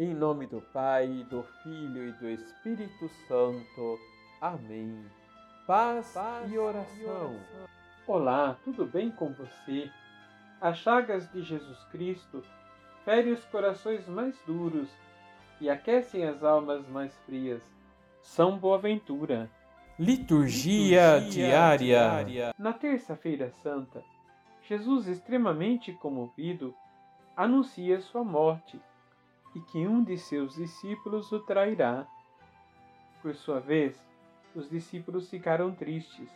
Em nome do Pai, do Filho e do Espírito Santo. Amém. Paz, Paz e, oração. e oração. Olá, tudo bem com você? As chagas de Jesus Cristo ferem os corações mais duros e aquecem as almas mais frias. São Boaventura. Liturgia, Liturgia diária. diária. Na Terça-feira Santa, Jesus, extremamente comovido, anuncia sua morte e que um de seus discípulos o trairá. Por sua vez, os discípulos ficaram tristes.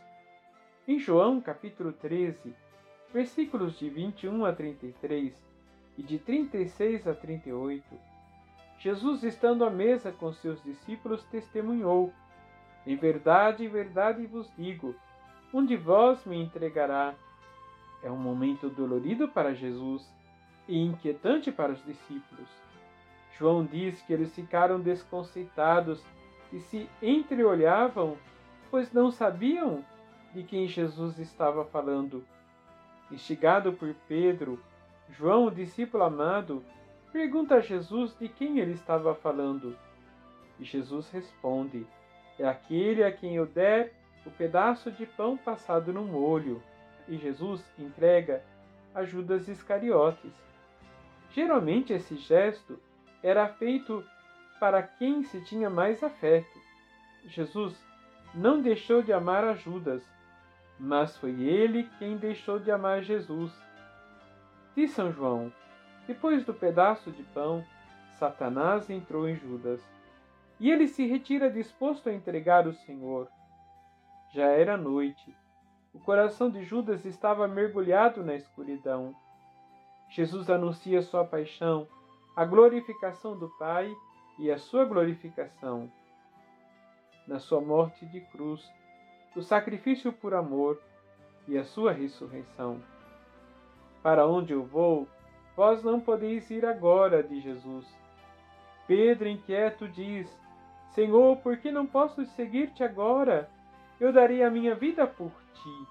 Em João capítulo 13, versículos de 21 a 33 e de 36 a 38, Jesus, estando à mesa com seus discípulos, testemunhou: Em verdade, em verdade vos digo, um de vós me entregará. É um momento dolorido para Jesus e inquietante para os discípulos. João diz que eles ficaram desconceitados e se entreolhavam, pois não sabiam de quem Jesus estava falando. Instigado por Pedro, João, o discípulo amado, pergunta a Jesus de quem ele estava falando. E Jesus responde: É aquele a quem eu der o pedaço de pão passado no molho. E Jesus entrega a Judas Iscariotes. Geralmente esse gesto era feito para quem se tinha mais afeto. Jesus não deixou de amar a Judas, mas foi ele quem deixou de amar Jesus. Diz São João: depois do pedaço de pão, Satanás entrou em Judas, e ele se retira disposto a entregar o Senhor. Já era noite. O coração de Judas estava mergulhado na escuridão. Jesus anuncia sua paixão, a glorificação do Pai e a sua glorificação. Na sua morte de cruz, o sacrifício por amor e a sua ressurreição. Para onde eu vou, vós não podeis ir agora, de Jesus. Pedro, inquieto, diz: Senhor, por que não posso seguir-te agora? Eu darei a minha vida por ti.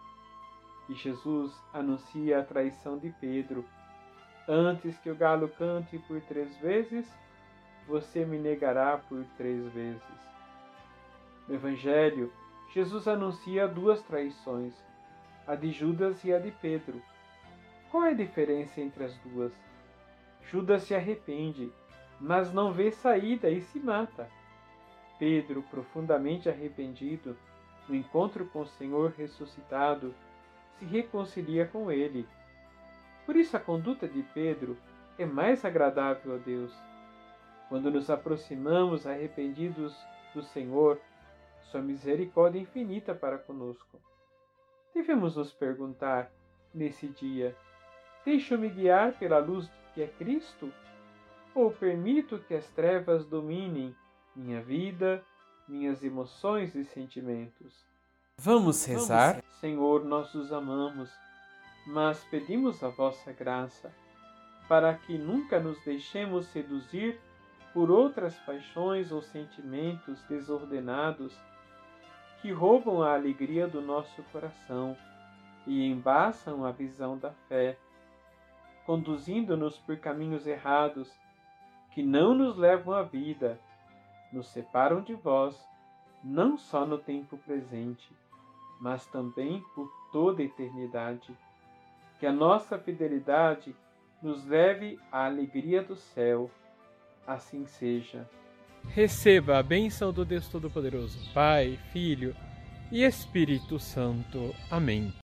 E Jesus anuncia a traição de Pedro Antes que o galo cante por três vezes, você me negará por três vezes. No Evangelho, Jesus anuncia duas traições, a de Judas e a de Pedro. Qual é a diferença entre as duas? Judas se arrepende, mas não vê saída e se mata. Pedro, profundamente arrependido, no encontro com o Senhor ressuscitado, se reconcilia com ele por isso, a conduta de Pedro é mais agradável a Deus. Quando nos aproximamos arrependidos do Senhor, Sua misericórdia é infinita para conosco. Devemos nos perguntar, nesse dia, deixo-me guiar pela luz que é Cristo? Ou permito que as trevas dominem minha vida, minhas emoções e sentimentos? Vamos rezar? Vamos, Senhor, nós os amamos mas pedimos a vossa graça, para que nunca nos deixemos seduzir por outras paixões ou sentimentos desordenados que roubam a alegria do nosso coração e embaçam a visão da fé, conduzindo-nos por caminhos errados que não nos levam à vida, nos separam de vós, não só no tempo presente, mas também por toda a eternidade que a nossa fidelidade nos leve à alegria do céu. Assim seja. Receba a bênção do Deus Todo-Poderoso, Pai, Filho e Espírito Santo. Amém.